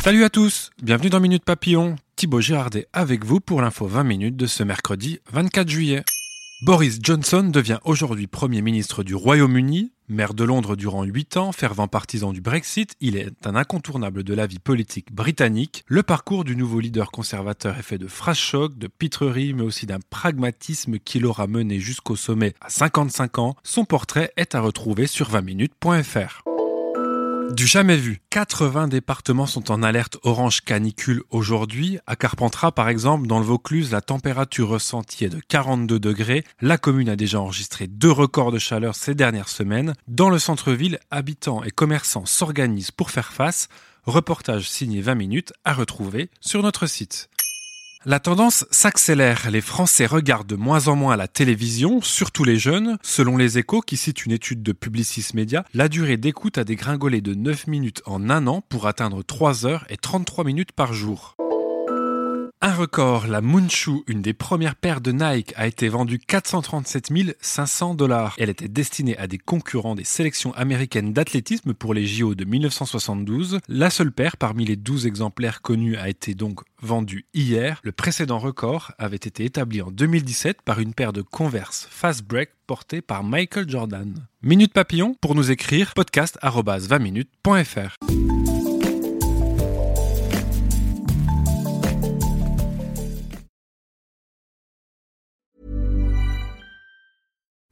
Salut à tous, bienvenue dans Minute Papillon. Thibaut Girardet avec vous pour l'info 20 minutes de ce mercredi 24 juillet. Boris Johnson devient aujourd'hui Premier ministre du Royaume-Uni. Maire de Londres durant 8 ans, fervent partisan du Brexit, il est un incontournable de la vie politique britannique. Le parcours du nouveau leader conservateur est fait de phrases chocs, de pitreries, mais aussi d'un pragmatisme qui l'aura mené jusqu'au sommet à 55 ans. Son portrait est à retrouver sur 20minutes.fr. Du jamais vu. 80 départements sont en alerte orange canicule aujourd'hui. À Carpentras, par exemple, dans le Vaucluse, la température ressentie est de 42 degrés. La commune a déjà enregistré deux records de chaleur ces dernières semaines. Dans le centre-ville, habitants et commerçants s'organisent pour faire face. Reportage signé 20 minutes à retrouver sur notre site. La tendance s'accélère. Les Français regardent de moins en moins la télévision, surtout les jeunes. Selon les échos, qui citent une étude de Publicis Media, la durée d'écoute a dégringolé de 9 minutes en un an pour atteindre 3 heures et 33 minutes par jour. Un record, la Moonshoe, une des premières paires de Nike, a été vendue 437 500 dollars. Elle était destinée à des concurrents des sélections américaines d'athlétisme pour les JO de 1972. La seule paire parmi les 12 exemplaires connus a été donc vendue hier. Le précédent record avait été établi en 2017 par une paire de Converse Fast Break portée par Michael Jordan. Minute Papillon pour nous écrire podcast@20minutes.fr.